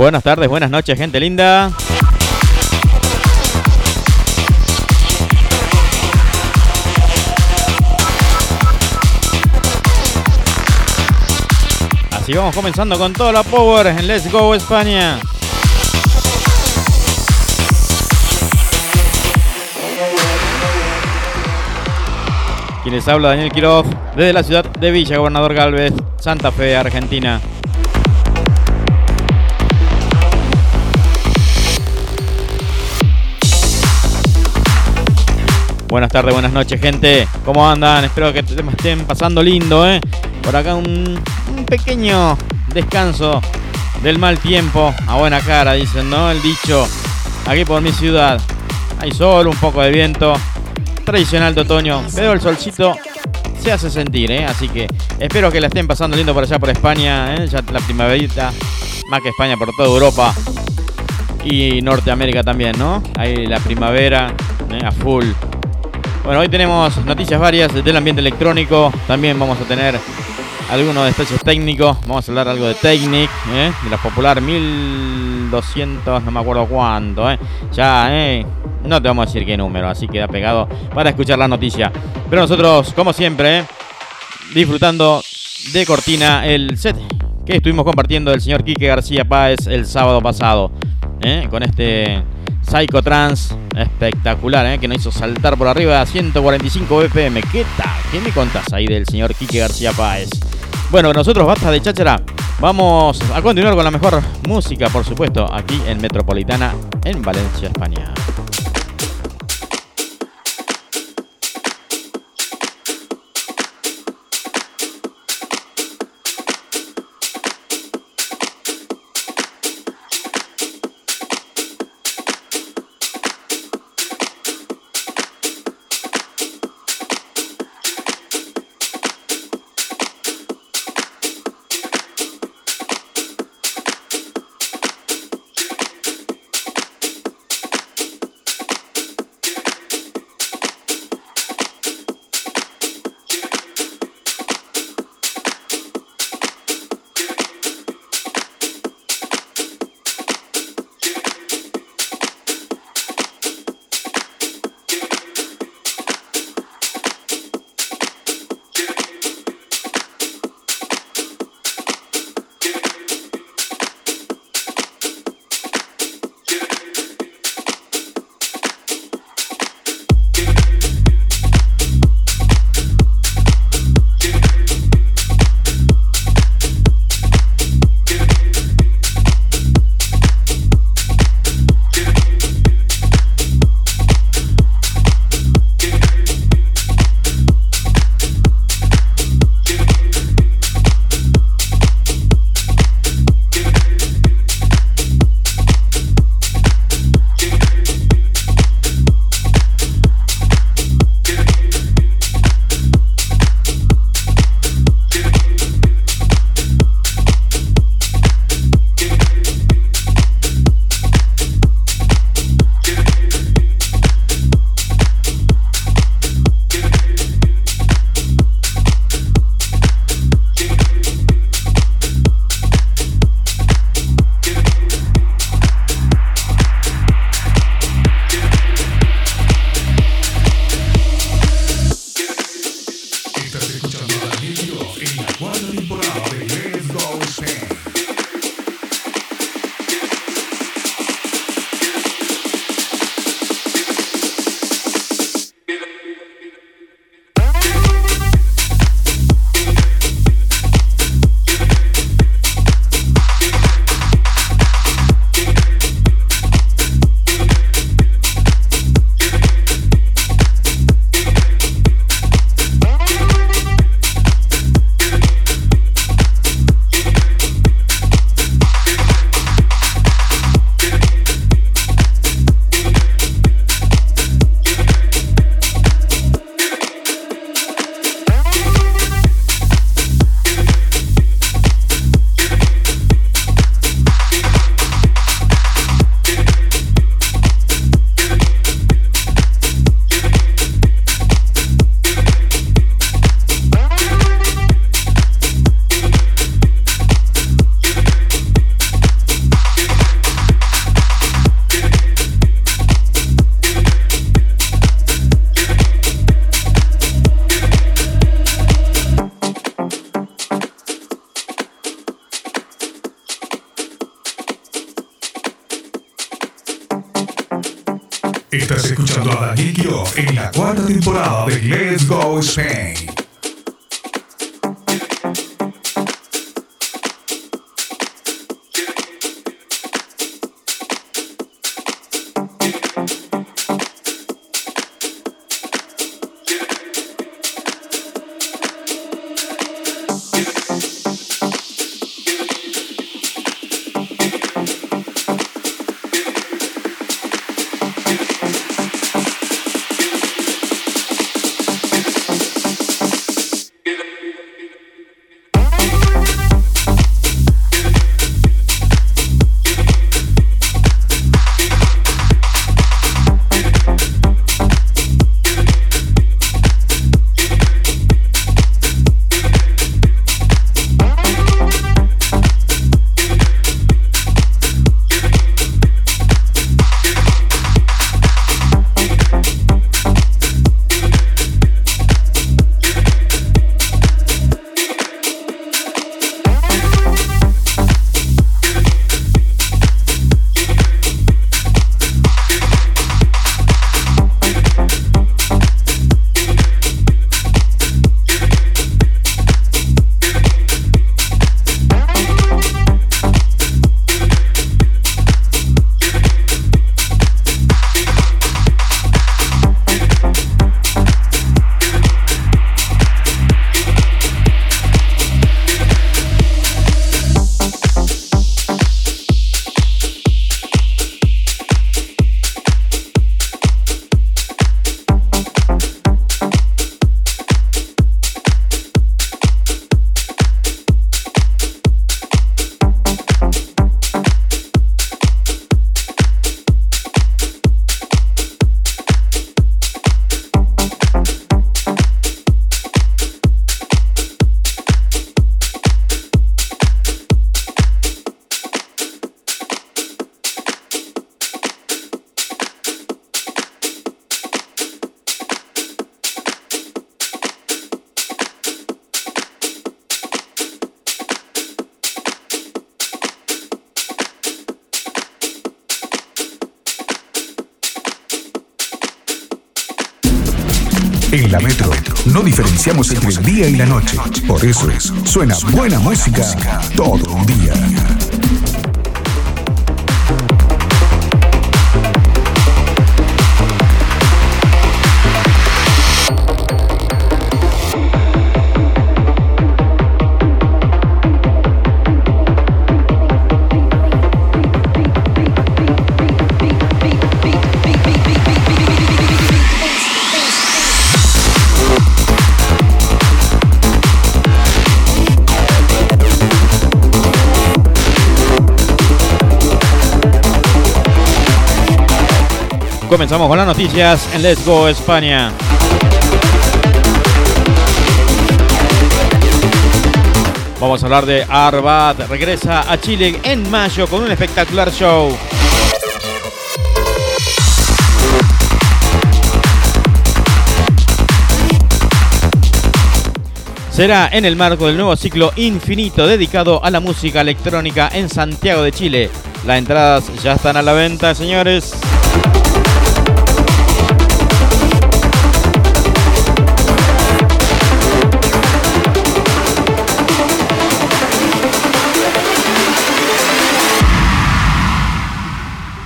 Buenas tardes, buenas noches, gente linda. Así vamos comenzando con toda la power en Let's Go España. Quienes habla Daniel Quiroz desde la ciudad de Villa Gobernador Galvez, Santa Fe, Argentina. Buenas tardes, buenas noches, gente. ¿Cómo andan? Espero que estén pasando lindo, ¿eh? Por acá un, pequeño descanso del mal tiempo. A buena cara, dicen, ¿no? El dicho. Aquí por mi ciudad. Hay sol, un poco de viento. Tradicional de otoño. Pero el solcito se hace sentir, ¿eh? Así que espero que la estén pasando lindo por allá por España. ¿eh? Ya la primaverita. Más que España, por toda Europa. Y Norteamérica también, ¿no? Ahí la primavera ¿eh? a full. Bueno, hoy tenemos noticias varias del ambiente electrónico. También vamos a tener algunos detalles técnicos. Vamos a hablar algo de Technic, ¿eh? de la popular 1200, no me acuerdo cuánto. ¿eh? Ya, ¿eh? no te vamos a decir qué número, así queda pegado para escuchar la noticia. Pero nosotros, como siempre, ¿eh? disfrutando de cortina el set que estuvimos compartiendo del señor Quique García Páez el sábado pasado. ¿eh? Con este Psychotrans espectacular, ¿eh? que nos hizo saltar por arriba a 145 BPM. ¿Qué tal? ¿Qué me contás ahí del señor Quique García Páez? Bueno, nosotros basta de cháchara. Vamos a continuar con la mejor música, por supuesto, aquí en Metropolitana, en Valencia, España. Let's Diferenciamos entre el día y la noche. Por eso es, suena buena música todo el día. Comenzamos con las noticias en Let's Go España. Vamos a hablar de Arbat. Regresa a Chile en mayo con un espectacular show. Será en el marco del nuevo ciclo infinito dedicado a la música electrónica en Santiago de Chile. Las entradas ya están a la venta, señores.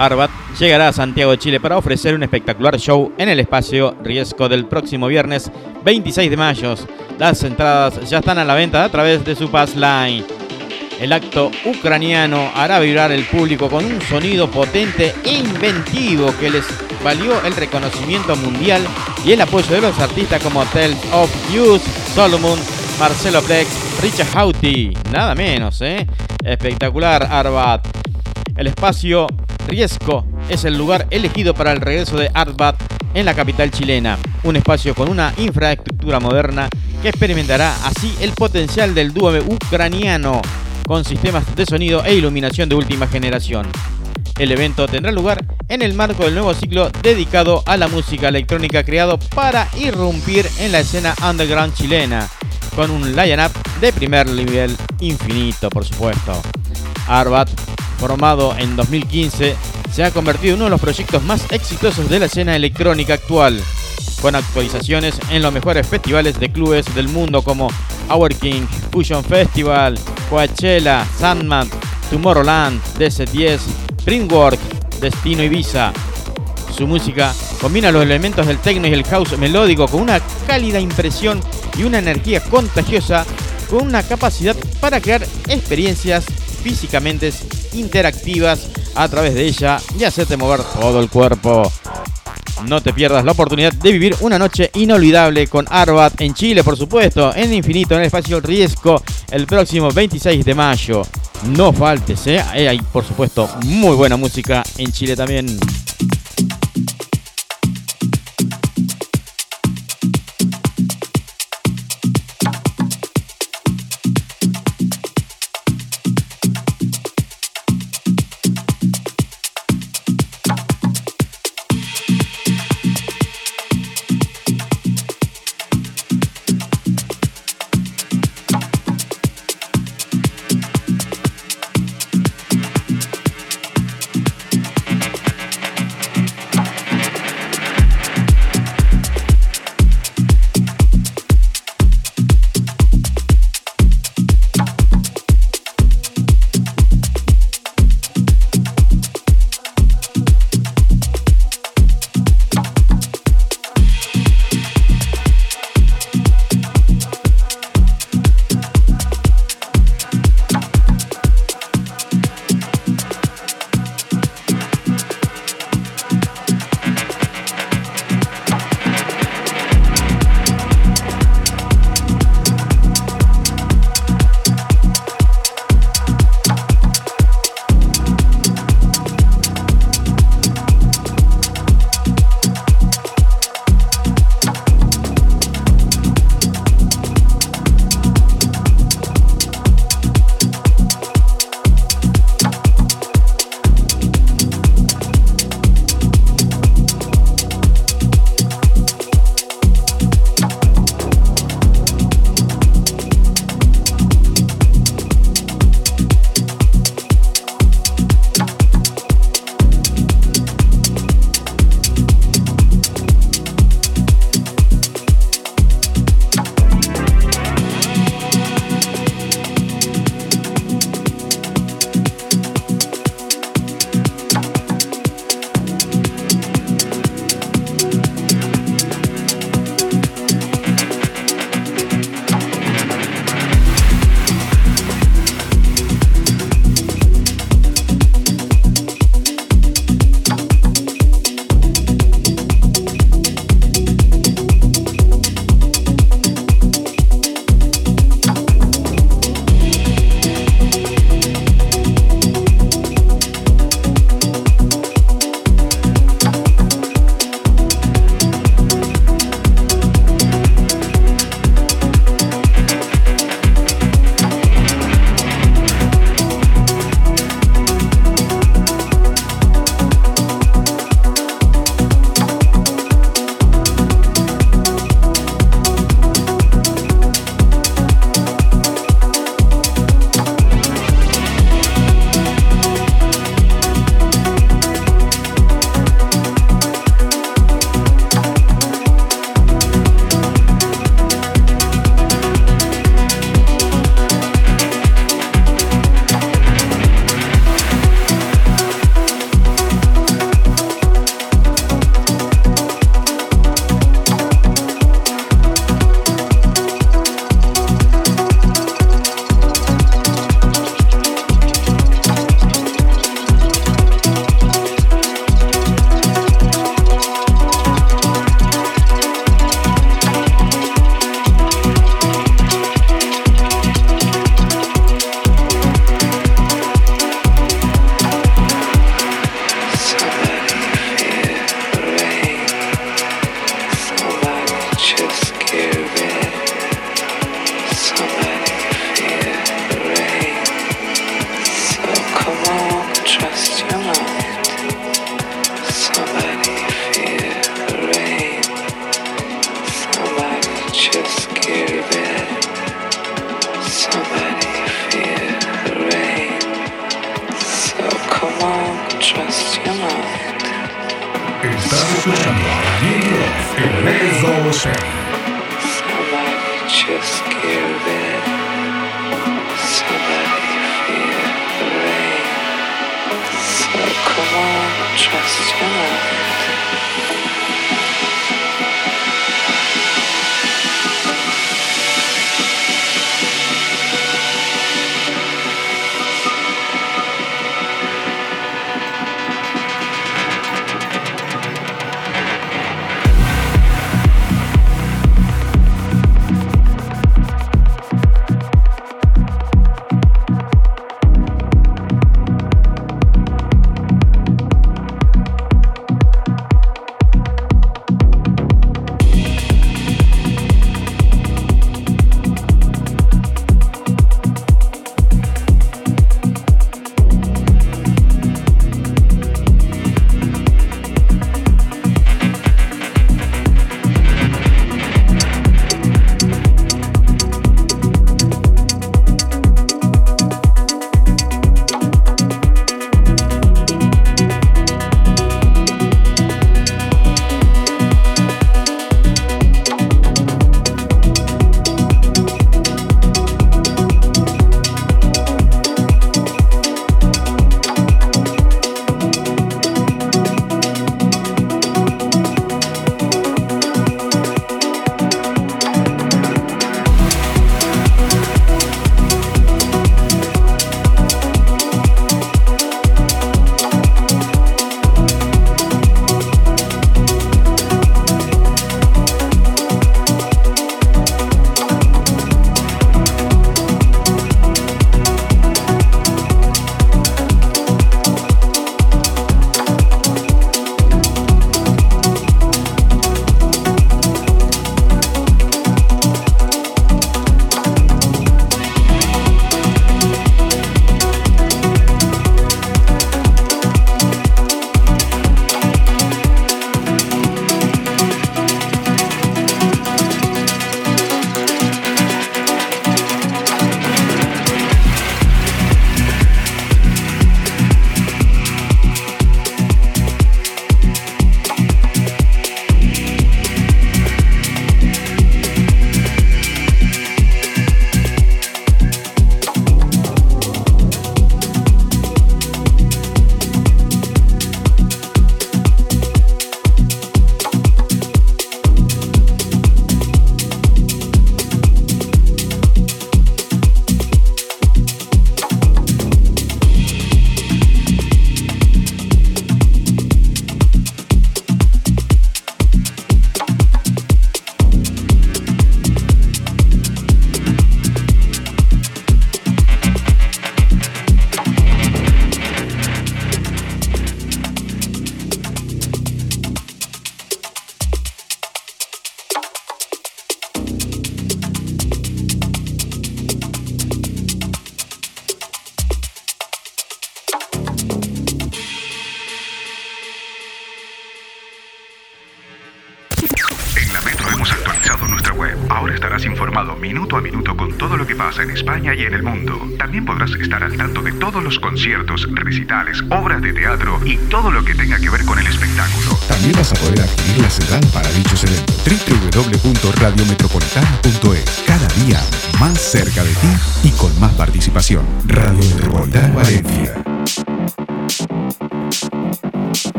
Arbat llegará a Santiago de Chile para ofrecer un espectacular show en el espacio Riesgo del próximo viernes 26 de mayo. Las entradas ya están a la venta a través de su Pass Line. El acto ucraniano hará vibrar el público con un sonido potente e inventivo que les valió el reconocimiento mundial y el apoyo de los artistas como Tales of Youth, Solomon, Marcelo Plex, Richard Houghty, nada menos, ¿eh? Espectacular Arbat. El espacio Riesco es el lugar elegido para el regreso de Artbat en la capital chilena, un espacio con una infraestructura moderna que experimentará así el potencial del dúo ucraniano con sistemas de sonido e iluminación de última generación. El evento tendrá lugar en el marco del nuevo ciclo dedicado a la música electrónica creado para irrumpir en la escena underground chilena, con un line-up de primer nivel infinito, por supuesto. Arbat formado en 2015, se ha convertido en uno de los proyectos más exitosos de la escena electrónica actual, con actualizaciones en los mejores festivales de clubes del mundo como Our King, Fusion Festival, Coachella, Sandman, Tomorrowland, DC10, Dreamwork, Destino Ibiza. Su música combina los elementos del techno y el house melódico con una cálida impresión y una energía contagiosa con una capacidad para crear experiencias físicamente interactivas a través de ella y hacerte mover todo el cuerpo. No te pierdas la oportunidad de vivir una noche inolvidable con Arbat en Chile, por supuesto, en Infinito, en el espacio Riesgo, el próximo 26 de mayo. No faltes, ¿eh? Hay, por supuesto, muy buena música en Chile también.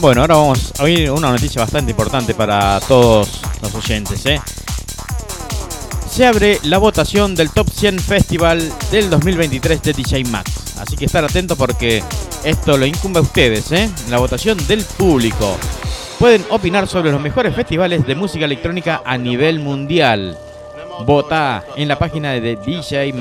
Bueno, ahora vamos a oír una noticia bastante importante para todos los oyentes. ¿eh? Se abre la votación del Top 100 Festival del 2023 de DJ Max. Así que estar atentos porque esto lo incumbe a ustedes, ¿eh? la votación del público. pueden opinar sobre los mejores festivales de música electrónica a nivel mundial. Vota en la página de DJ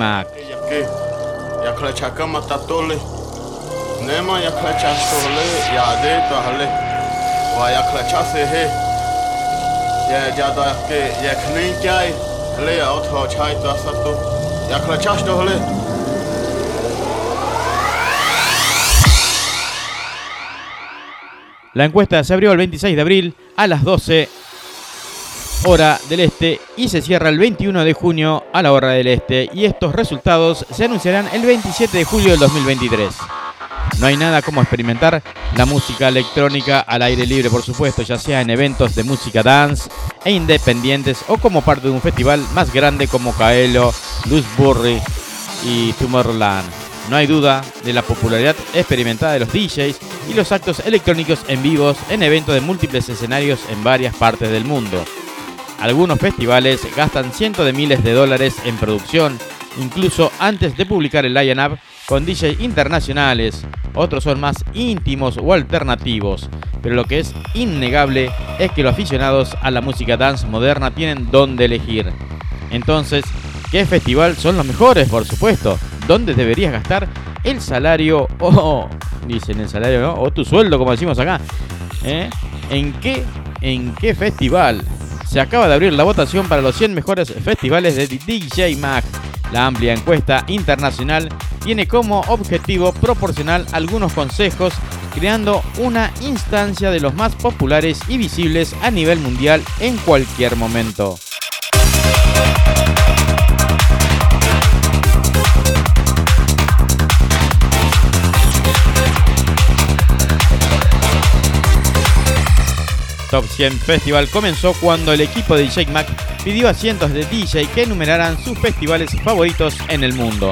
La encuesta se abrió el 26 de abril a las 12 hora del este y se cierra el 21 de junio a la hora del este. Y estos resultados se anunciarán el 27 de julio del 2023. No hay nada como experimentar la música electrónica al aire libre, por supuesto, ya sea en eventos de música dance e independientes o como parte de un festival más grande como Kaelo, Luzburry y Tomorrowland. No hay duda de la popularidad experimentada de los DJs y los actos electrónicos en vivos en eventos de múltiples escenarios en varias partes del mundo. Algunos festivales gastan cientos de miles de dólares en producción, incluso antes de publicar el line-up con DJs internacionales. Otros son más íntimos o alternativos, pero lo que es innegable es que los aficionados a la música dance moderna tienen dónde elegir. Entonces, ¿qué festival son los mejores? Por supuesto dónde deberías gastar el salario o, dicen el salario, o tu sueldo, como decimos acá. ¿Eh? ¿En, qué, ¿En qué festival? Se acaba de abrir la votación para los 100 mejores festivales de DJ Mag. La amplia encuesta internacional tiene como objetivo proporcionar algunos consejos creando una instancia de los más populares y visibles a nivel mundial en cualquier momento. Top 100 Festival comenzó cuando el equipo de DJ Mac pidió a cientos de DJ que enumeraran sus festivales favoritos en el mundo.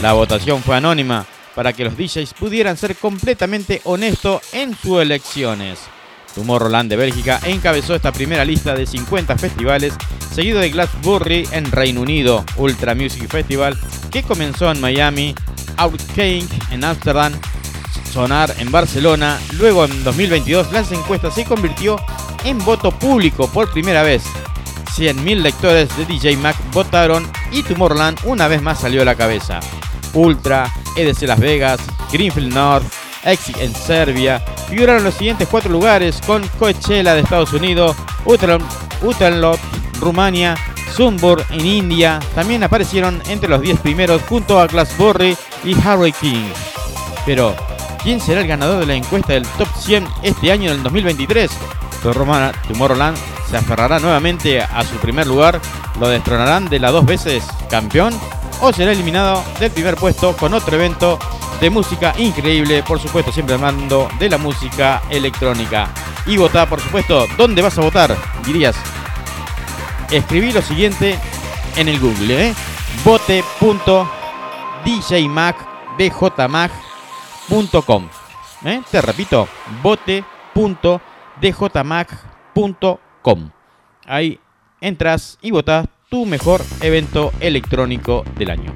La votación fue anónima para que los DJs pudieran ser completamente honestos en sus elecciones. Tomorrowland de Bélgica encabezó esta primera lista de 50 festivales, seguido de Glastonbury en Reino Unido, Ultra Music Festival, que comenzó en Miami, Outcake en Amsterdam, sonar en Barcelona. Luego en 2022 las encuestas se convirtió en voto público por primera vez. 100.000 lectores de DJ Mac votaron y Tomorrowland una vez más salió a la cabeza. Ultra, EDC Las Vegas, Greenfield North, Exit en Serbia figuraron los siguientes cuatro lugares con Coachella de Estados Unidos, Utenlot, Rumania, Sunburn en India. También aparecieron entre los 10 primeros junto a Glassbury y Harry King. Pero, ¿Quién será el ganador de la encuesta del Top 100 este año en el 2023? Tomorrowland se aferrará nuevamente a su primer lugar, lo destronarán de la dos veces campeón o será eliminado del primer puesto con otro evento de música increíble, por supuesto siempre hablando de la música electrónica. Y vota, por supuesto, ¿dónde vas a votar? Dirías, escribí lo siguiente en el Google, ¿eh? ¿Eh? Te repito, bote.djmac.com. Ahí entras y votas tu mejor evento electrónico del año.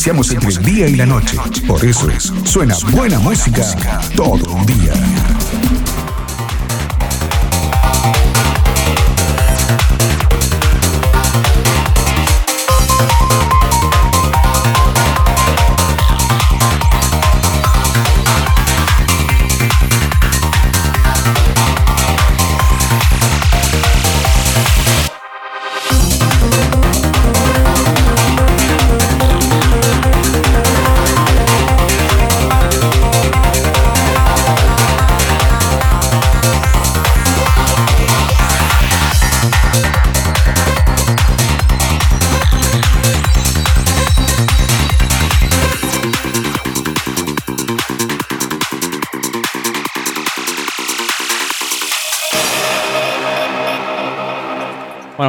Diferenciamos entre el día y la noche. Por eso suena buena música todo el día.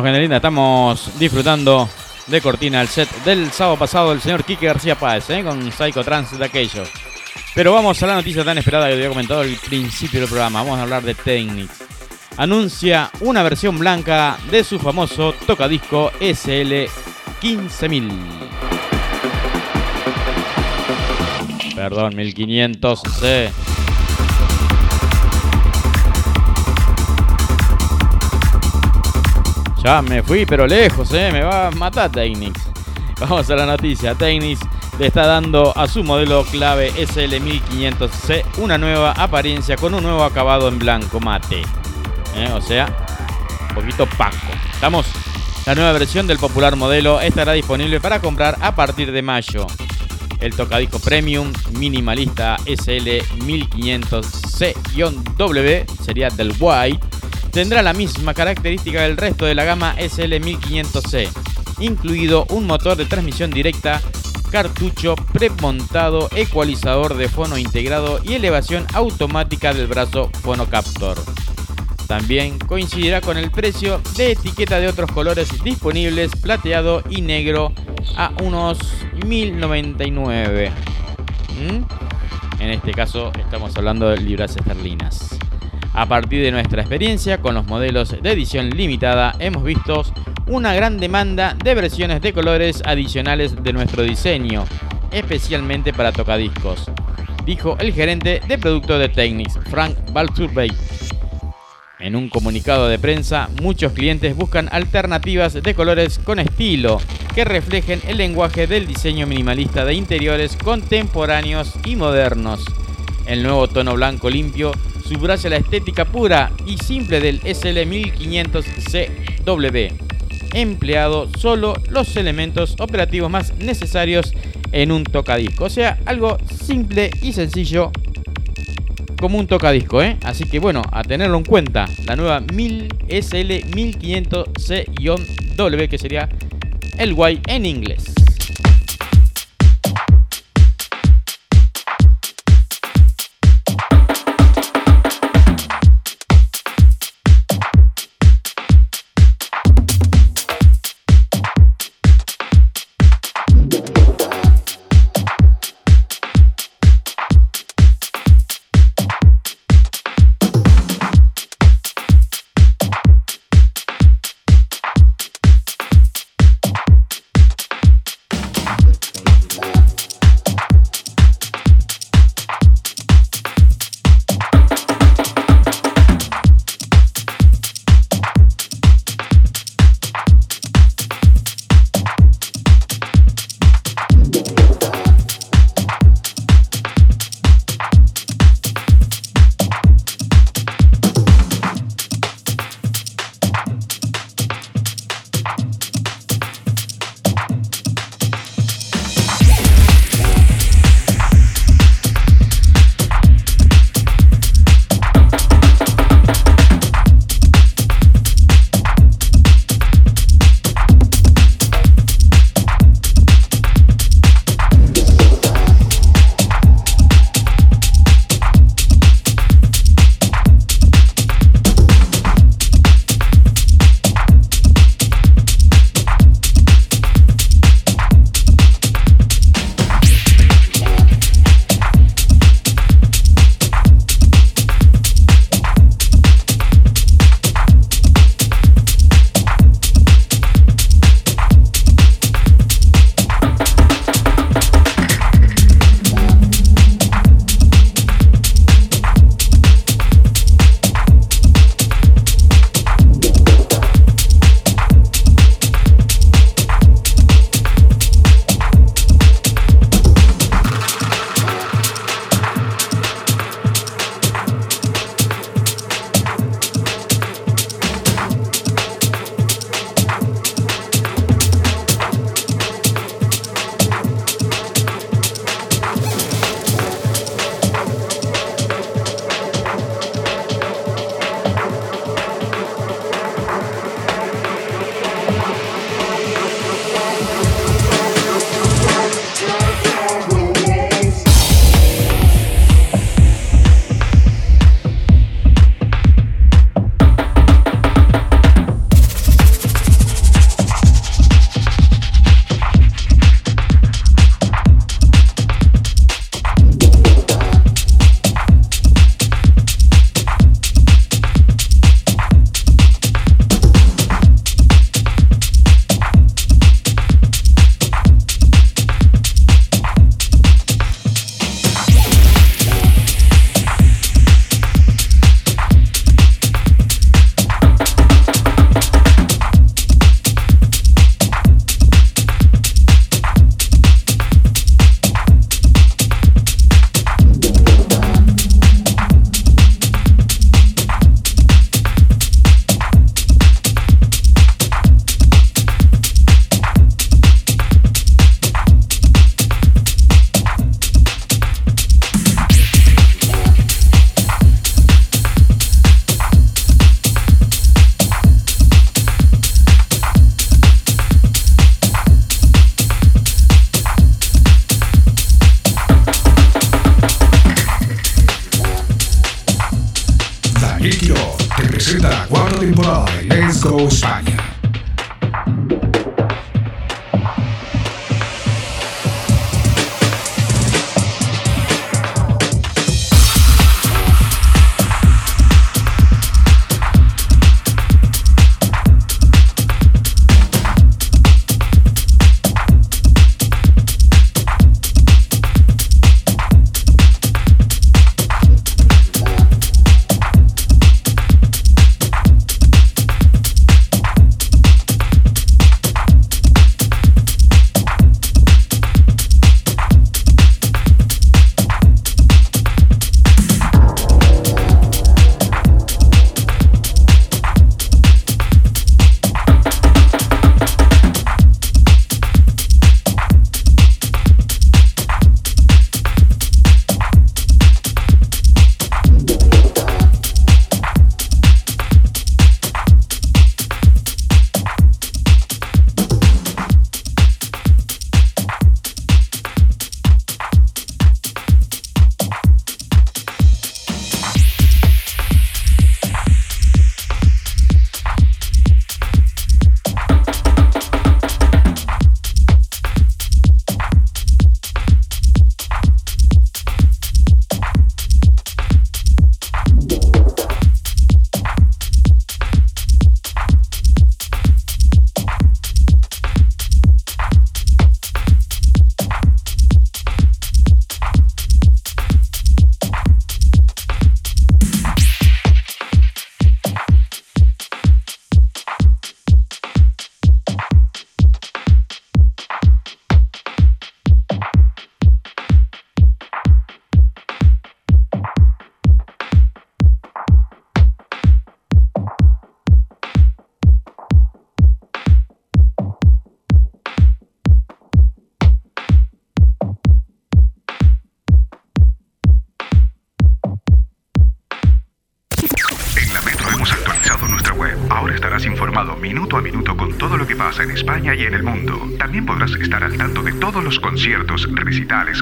Linda, estamos disfrutando de cortina el set del sábado pasado del señor Kike García Páez, ¿eh? con Psycho Trans de aquello. Pero vamos a la noticia tan esperada que había comentado al principio del programa. Vamos a hablar de Technics. Anuncia una versión blanca de su famoso tocadisco SL 15000. Perdón, 1500C. Ya me fui, pero lejos, ¿eh? Me va a matar Technics. Vamos a la noticia. Technics le está dando a su modelo clave SL1500C una nueva apariencia con un nuevo acabado en blanco mate. ¿Eh? O sea, un poquito paco. ¿Estamos? La nueva versión del popular modelo estará disponible para comprar a partir de mayo. El tocadisco premium minimalista SL1500C-W sería del White tendrá la misma característica del resto de la gama SL1500C, incluido un motor de transmisión directa, cartucho premontado, ecualizador de fono integrado y elevación automática del brazo Phonocaptor. También coincidirá con el precio de etiqueta de otros colores disponibles, plateado y negro, a unos 1099. ¿Mm? En este caso estamos hablando de libras esterlinas. A partir de nuestra experiencia con los modelos de edición limitada, hemos visto una gran demanda de versiones de colores adicionales de nuestro diseño, especialmente para tocadiscos, dijo el gerente de producto de Technics, Frank Balturbey. En un comunicado de prensa, muchos clientes buscan alternativas de colores con estilo que reflejen el lenguaje del diseño minimalista de interiores contemporáneos y modernos. El nuevo tono blanco limpio subraya la estética pura y simple del SL1500CW, empleado solo los elementos operativos más necesarios en un tocadisco. O sea, algo simple y sencillo como un tocadisco, ¿eh? Así que bueno, a tenerlo en cuenta, la nueva 1000 SL1500C-W, que sería el Y en inglés.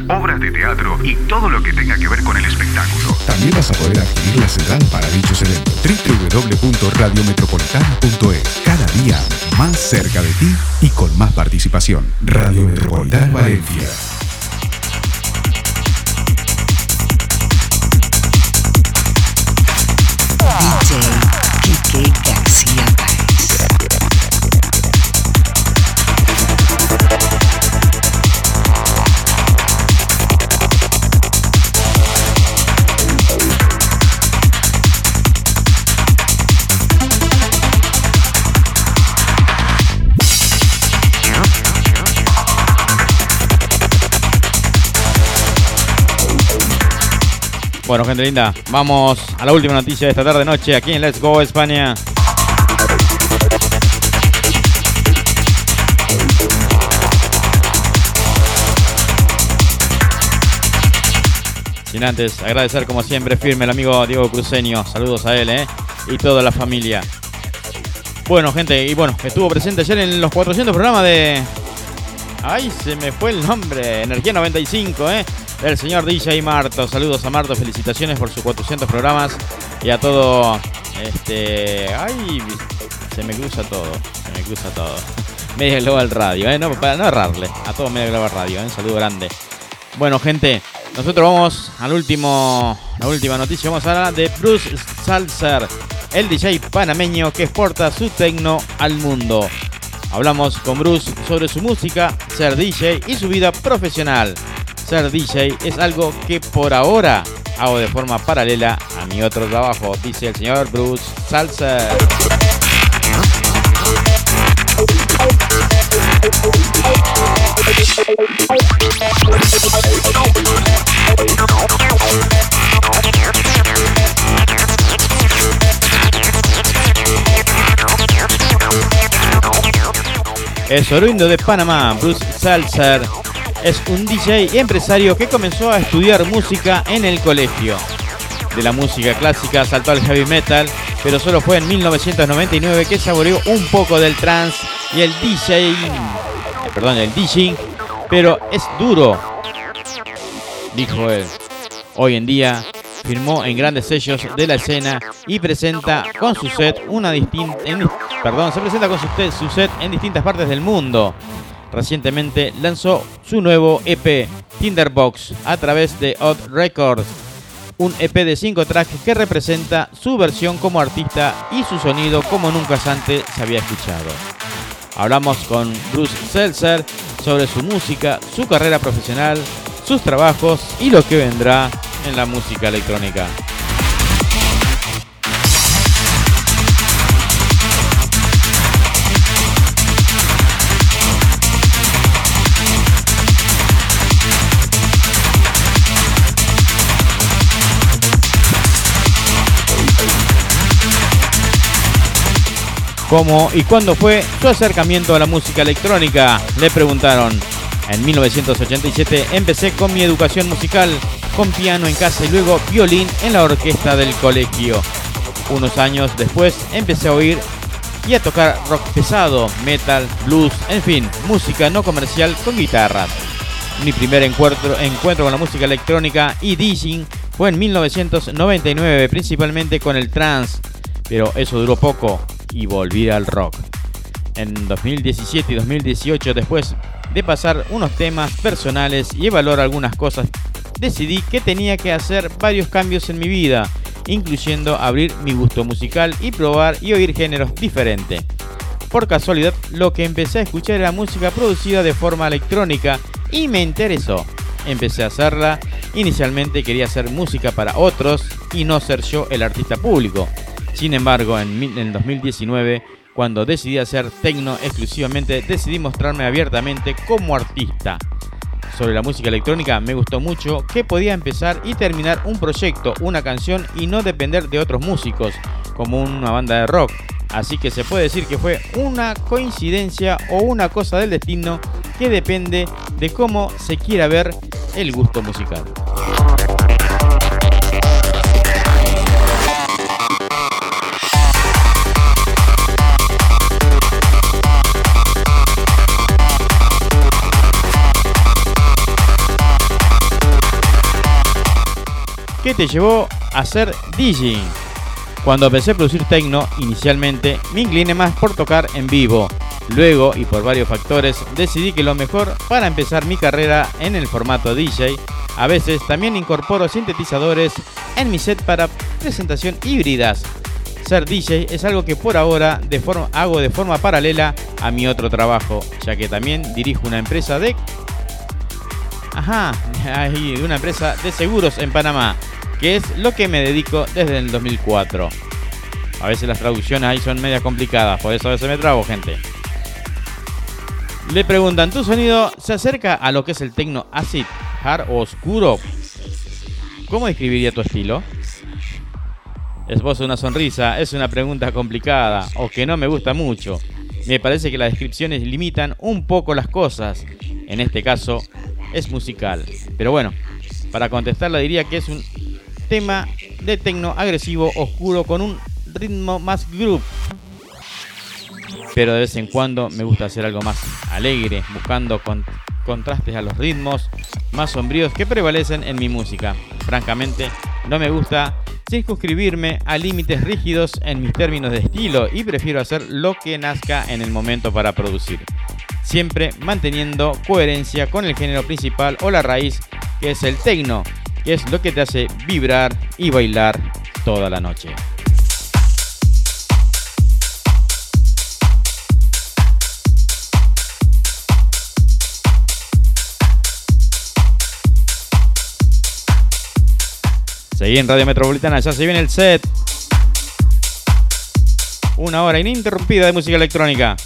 Obras de teatro y todo lo que tenga que ver con el espectáculo. También vas a poder adquirir la señal para dichos eventos. www.radiometropolitana.es Cada día más cerca de ti y con más participación. Radio Metropolitana Valencia. Bueno, gente linda, vamos a la última noticia de esta tarde noche aquí en Let's Go España. Sin antes agradecer como siempre firme el amigo Diego Cruceño, saludos a él ¿eh? y toda la familia. Bueno, gente, y bueno, estuvo presente ayer en los 400 programas de... Ay, se me fue el nombre, Energía 95, ¿eh? Del señor DJ Marto. Saludos a Marto, felicitaciones por sus 400 programas y a todo. Este. Ay, se me cruza todo, se me cruza todo. Media Global Radio, ¿eh? No, para no errarle, a todo Media Global Radio, ¿eh? un saludo grande. Bueno, gente, nosotros vamos al último, la última noticia. Vamos a hablar de Bruce Salzer, el DJ panameño que exporta su tecno al mundo. Hablamos con Bruce sobre su música, ser DJ y su vida profesional ser DJ es algo que por ahora hago de forma paralela a mi otro trabajo, dice el señor Bruce Salsa. Es oriundo de Panamá, Bruce Salzer es un DJ y empresario que comenzó a estudiar música en el colegio. De la música clásica saltó al heavy metal, pero solo fue en 1999 que saboreó un poco del trance y el DJ, perdón, el DJ, pero es duro, dijo él. Hoy en día firmó en grandes sellos de la escena y presenta con su set una distinta, perdón, se presenta con su, su set en distintas partes del mundo. Recientemente lanzó su nuevo EP Tinderbox a través de Odd Records, un EP de 5 tracks que representa su versión como artista y su sonido como nunca antes se había escuchado. Hablamos con Bruce Seltzer sobre su música, su carrera profesional, sus trabajos y lo que vendrá en la música electrónica. ¿Cómo y cuándo fue su acercamiento a la música electrónica? Le preguntaron. En 1987 empecé con mi educación musical, con piano en casa y luego violín en la orquesta del colegio. Unos años después empecé a oír y a tocar rock pesado, metal, blues, en fin, música no comercial con guitarras. Mi primer encuentro, encuentro con la música electrónica y DJing fue en 1999, principalmente con el trance, pero eso duró poco y volví al rock. En 2017 y 2018, después de pasar unos temas personales y evaluar algunas cosas, decidí que tenía que hacer varios cambios en mi vida, incluyendo abrir mi gusto musical y probar y oír géneros diferentes. Por casualidad, lo que empecé a escuchar era música producida de forma electrónica y me interesó. Empecé a hacerla. Inicialmente quería hacer música para otros y no ser yo el artista público. Sin embargo, en el 2019, cuando decidí hacer techno exclusivamente, decidí mostrarme abiertamente como artista. Sobre la música electrónica me gustó mucho que podía empezar y terminar un proyecto, una canción y no depender de otros músicos, como una banda de rock. Así que se puede decir que fue una coincidencia o una cosa del destino que depende de cómo se quiera ver el gusto musical. ¿Qué te llevó a ser DJ? Cuando empecé a producir techno, inicialmente me incliné más por tocar en vivo. Luego, y por varios factores, decidí que lo mejor para empezar mi carrera en el formato DJ, a veces también incorporo sintetizadores en mi set para presentación híbridas. Ser DJ es algo que por ahora hago de forma paralela a mi otro trabajo, ya que también dirijo una empresa de Ajá, hay una empresa de seguros en Panamá, que es lo que me dedico desde el 2004. A veces las traducciones ahí son media complicadas, por eso a veces me trabo, gente. Le preguntan, ¿tu sonido se acerca a lo que es el tecno acid, hard o oscuro? ¿Cómo describiría tu estilo? Esposo una sonrisa, es una pregunta complicada o que no me gusta mucho. Me parece que las descripciones limitan un poco las cosas. En este caso, es musical. Pero bueno, para contestarla diría que es un tema de tecno agresivo oscuro con un ritmo más groove. Pero de vez en cuando me gusta hacer algo más alegre, buscando contrastes a los ritmos más sombríos que prevalecen en mi música. Francamente, no me gusta circunscribirme a límites rígidos en mis términos de estilo y prefiero hacer lo que nazca en el momento para producir siempre manteniendo coherencia con el género principal o la raíz que es el techno, que es lo que te hace vibrar y bailar toda la noche. Seguí en Radio Metropolitana, ya se viene el set. Una hora ininterrumpida de música electrónica.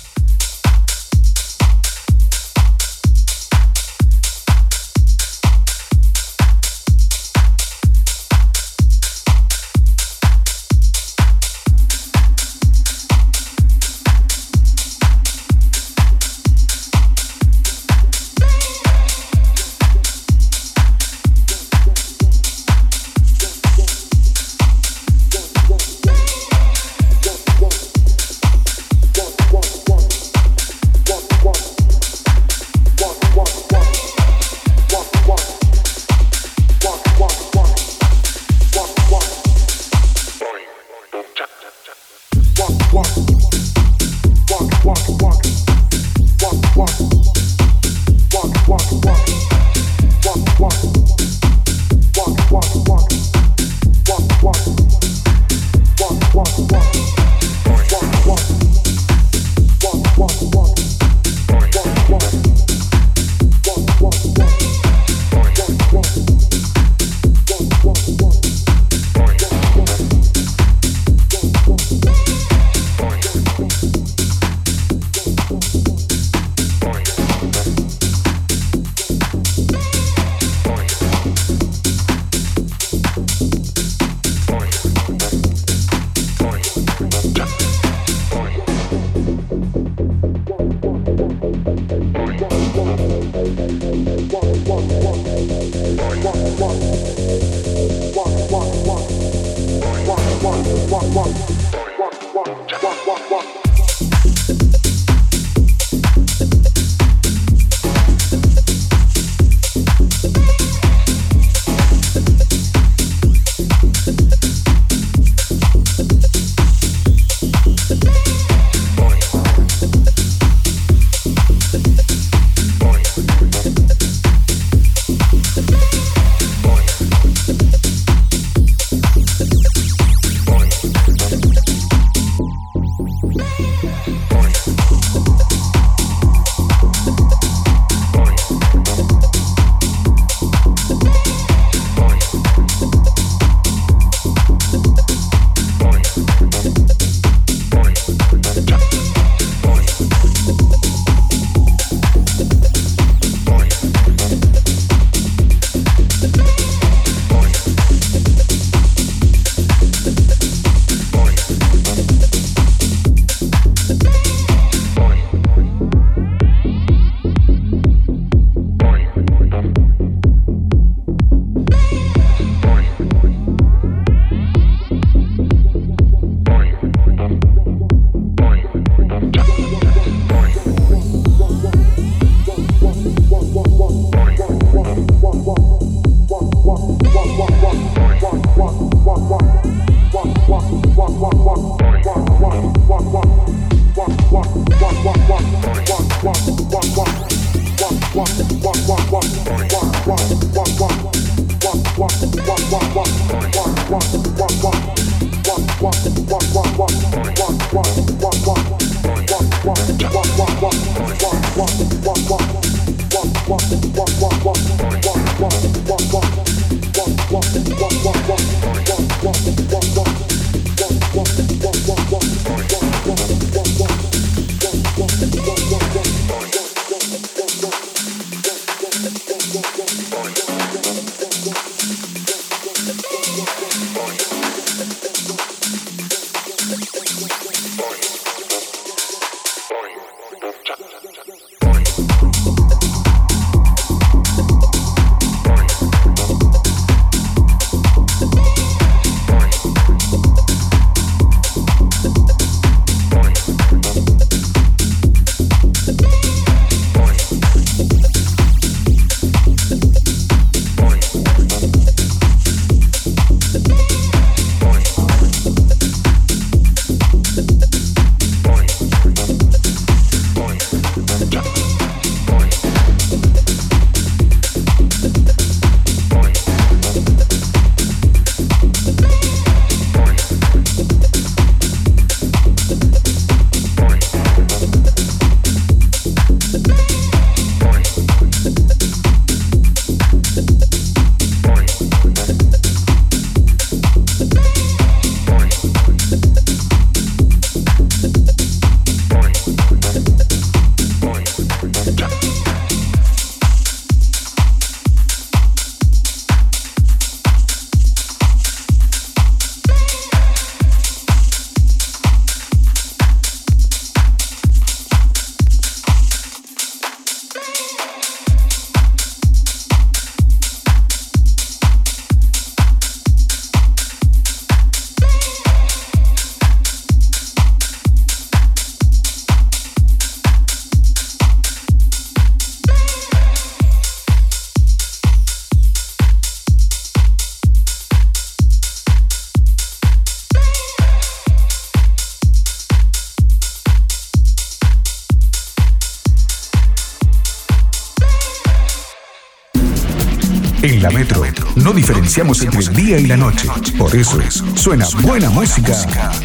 Entre el día y la noche. Por eso suena buena música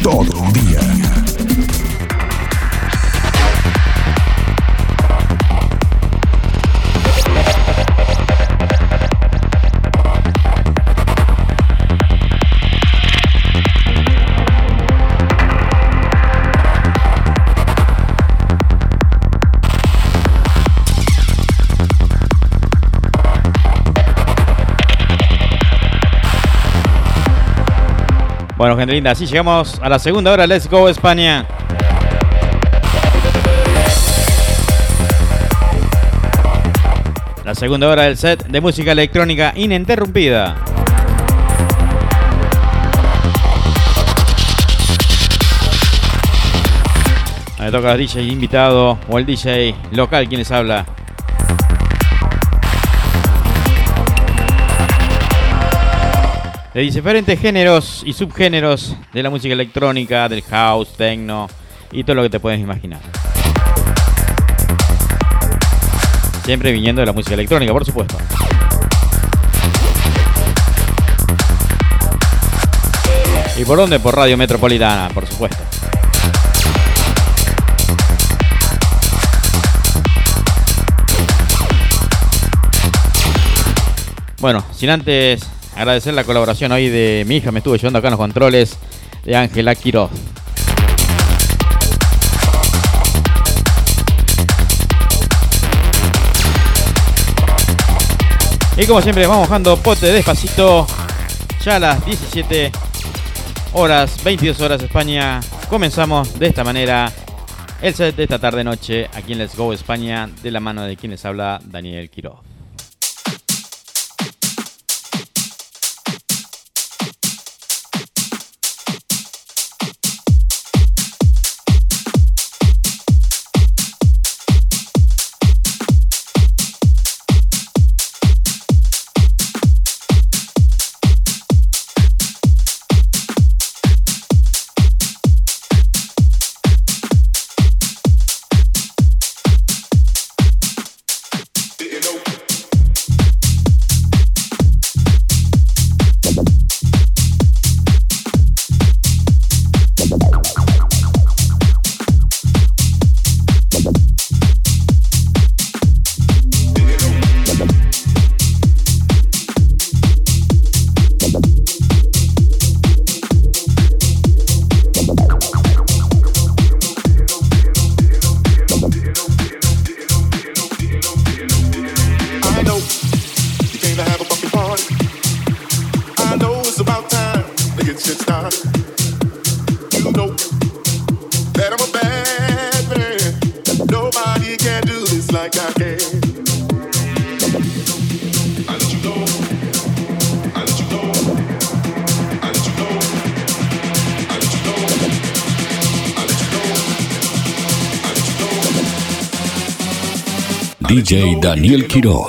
todo el día. Linda, así llegamos a la segunda hora. Let's go, España. La segunda hora del set de música electrónica ininterrumpida. Me toca el DJ invitado o el DJ local quien les habla. De diferentes géneros y subgéneros de la música electrónica, del house, techno y todo lo que te puedes imaginar. Siempre viniendo de la música electrónica, por supuesto. ¿Y por dónde? Por Radio Metropolitana, por supuesto. Bueno, sin antes Agradecer la colaboración hoy de mi hija, me estuvo llevando acá en los controles de Ángela Quiroz. Y como siempre vamos bajando pote despacito. Ya a las 17 horas, 22 horas España. Comenzamos de esta manera el set de esta tarde noche aquí en Let's Go España de la mano de quienes habla Daniel Quiroz. Daniel Quiroz.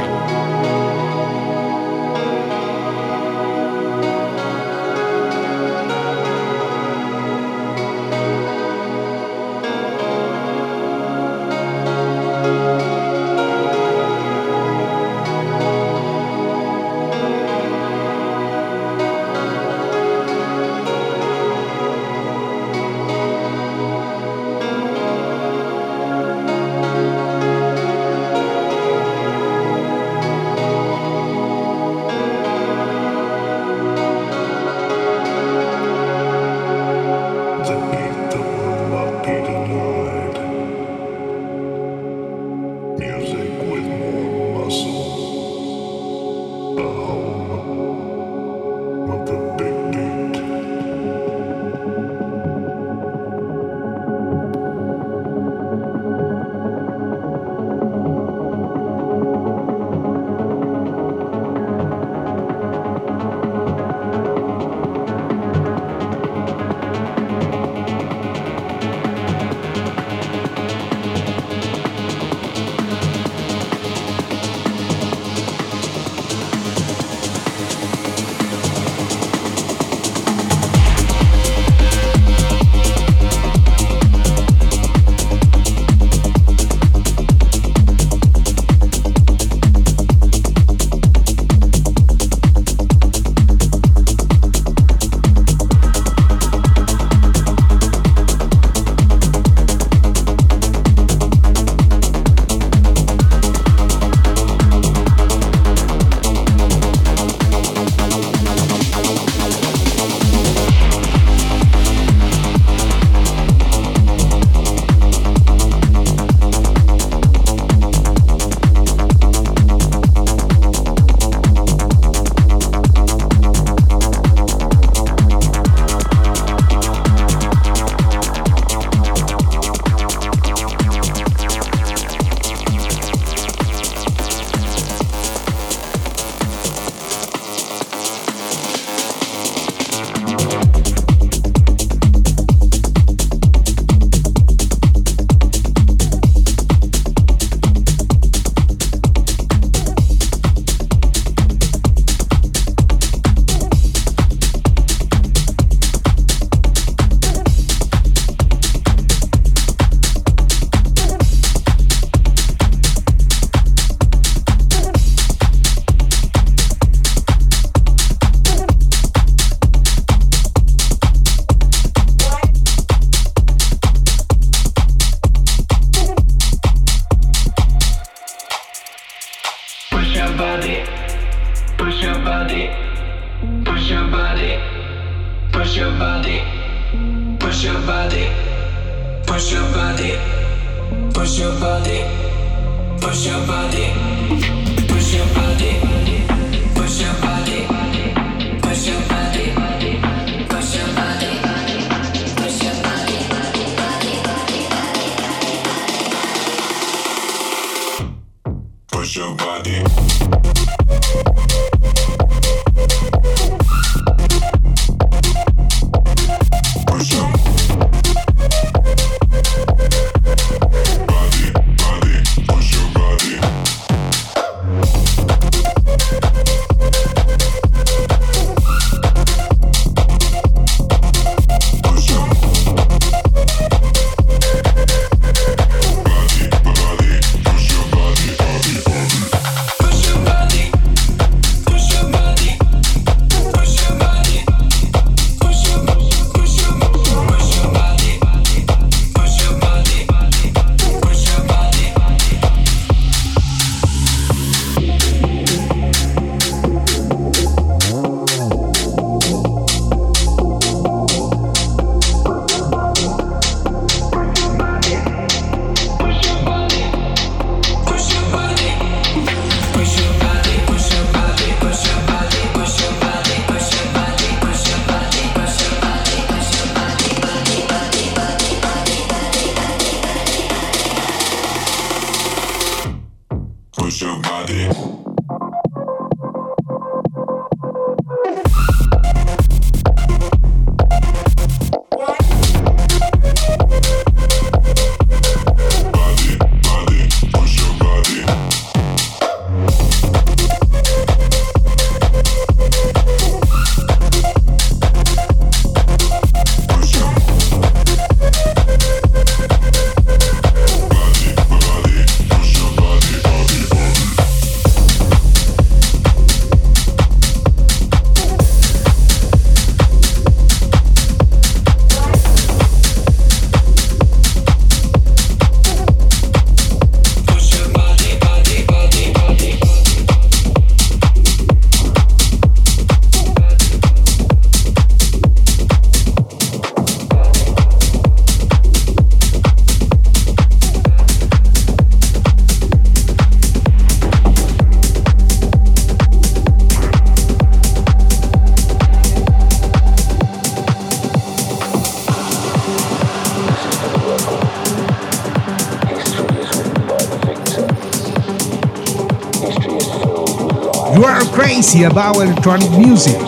crazy about electronic music.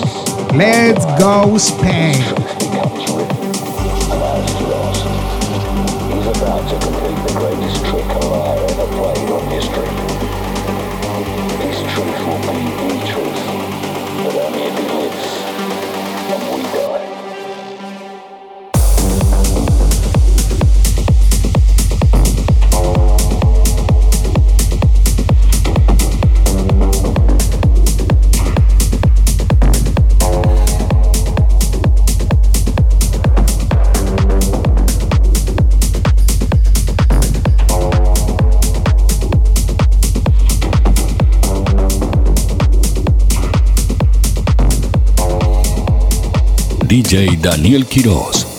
Let's go Spain! Daniel Quiroz.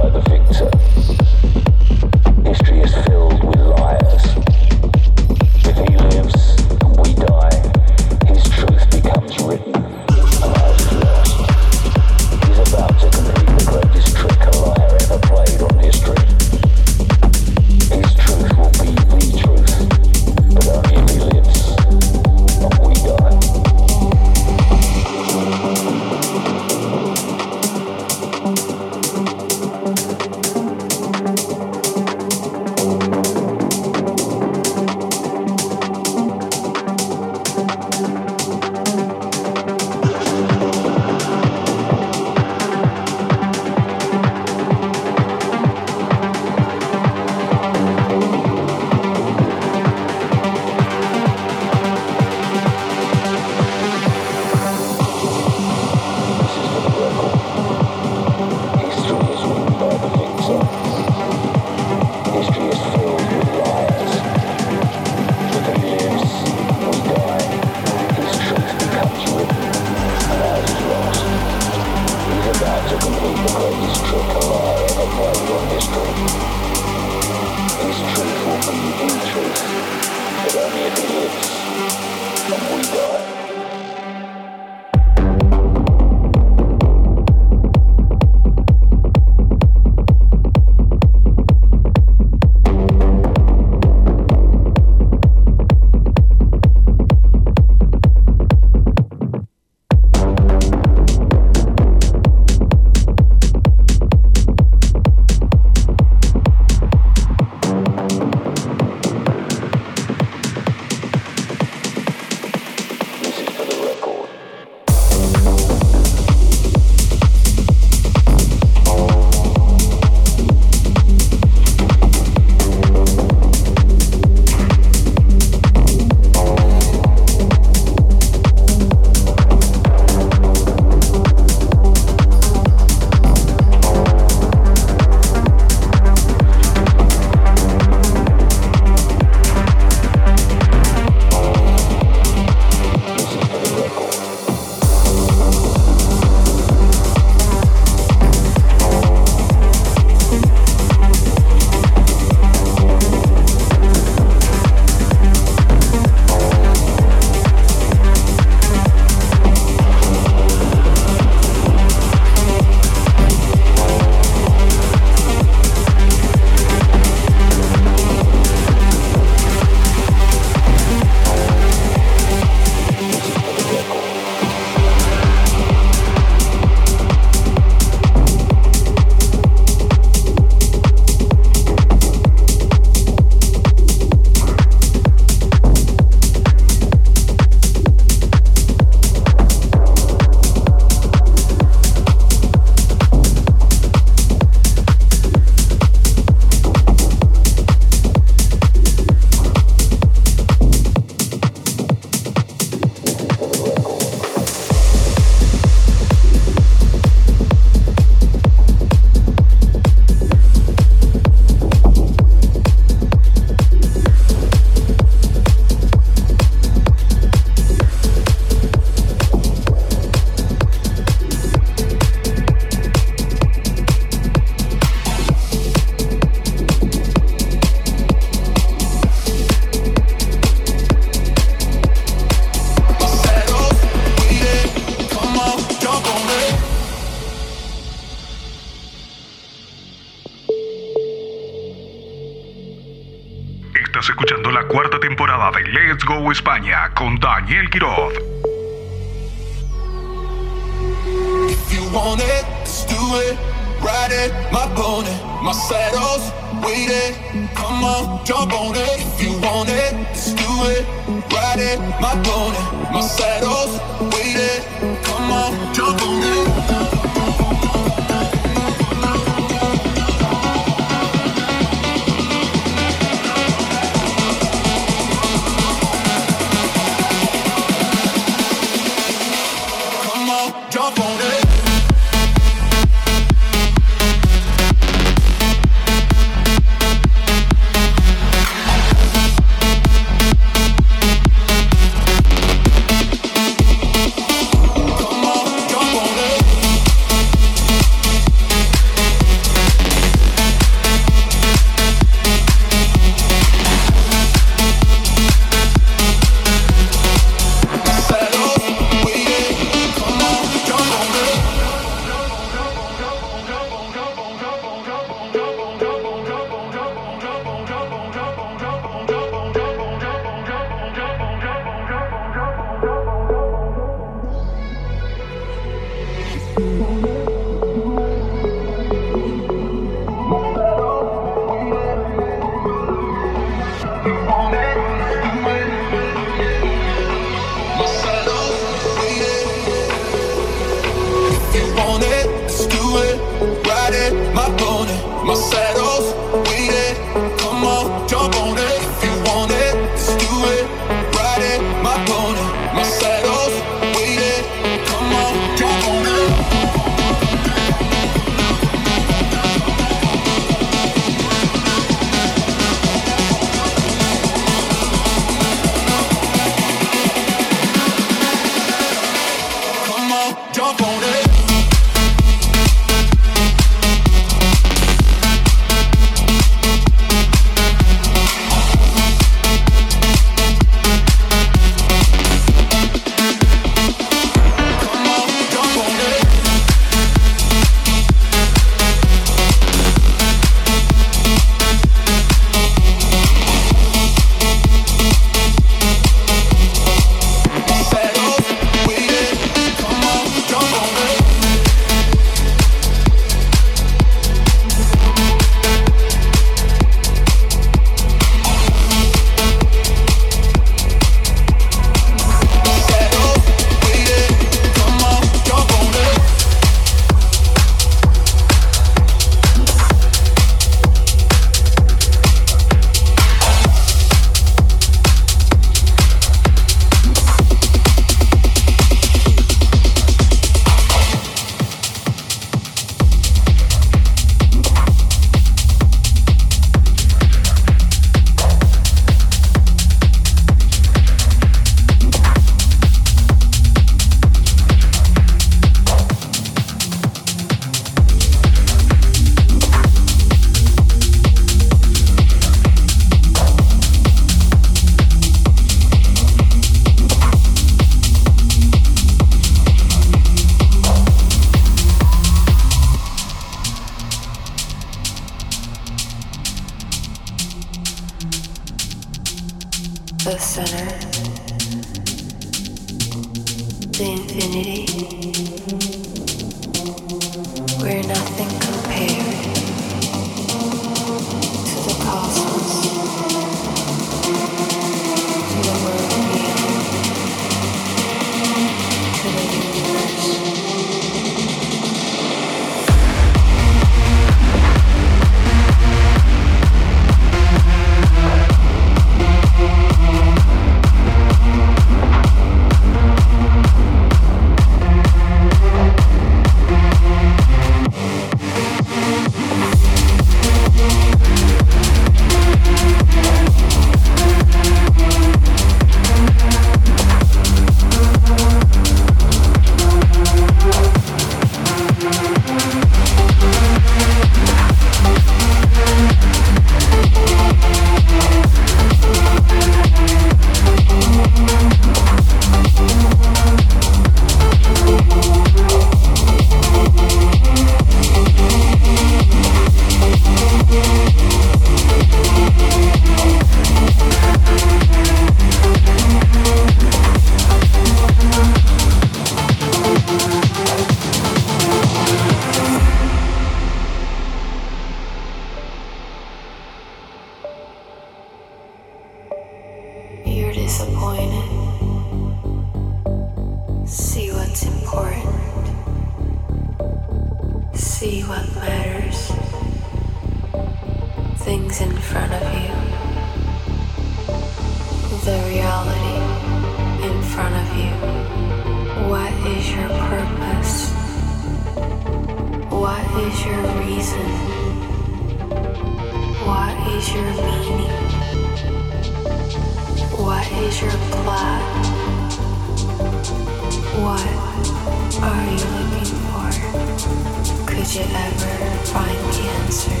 Could you ever find the answer?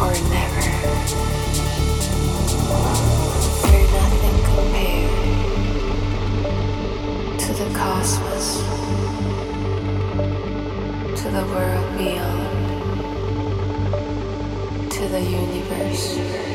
Or never? You're nothing compared to the cosmos, to the world beyond, to the universe.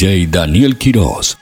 DJ Daniel Quiroz.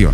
Día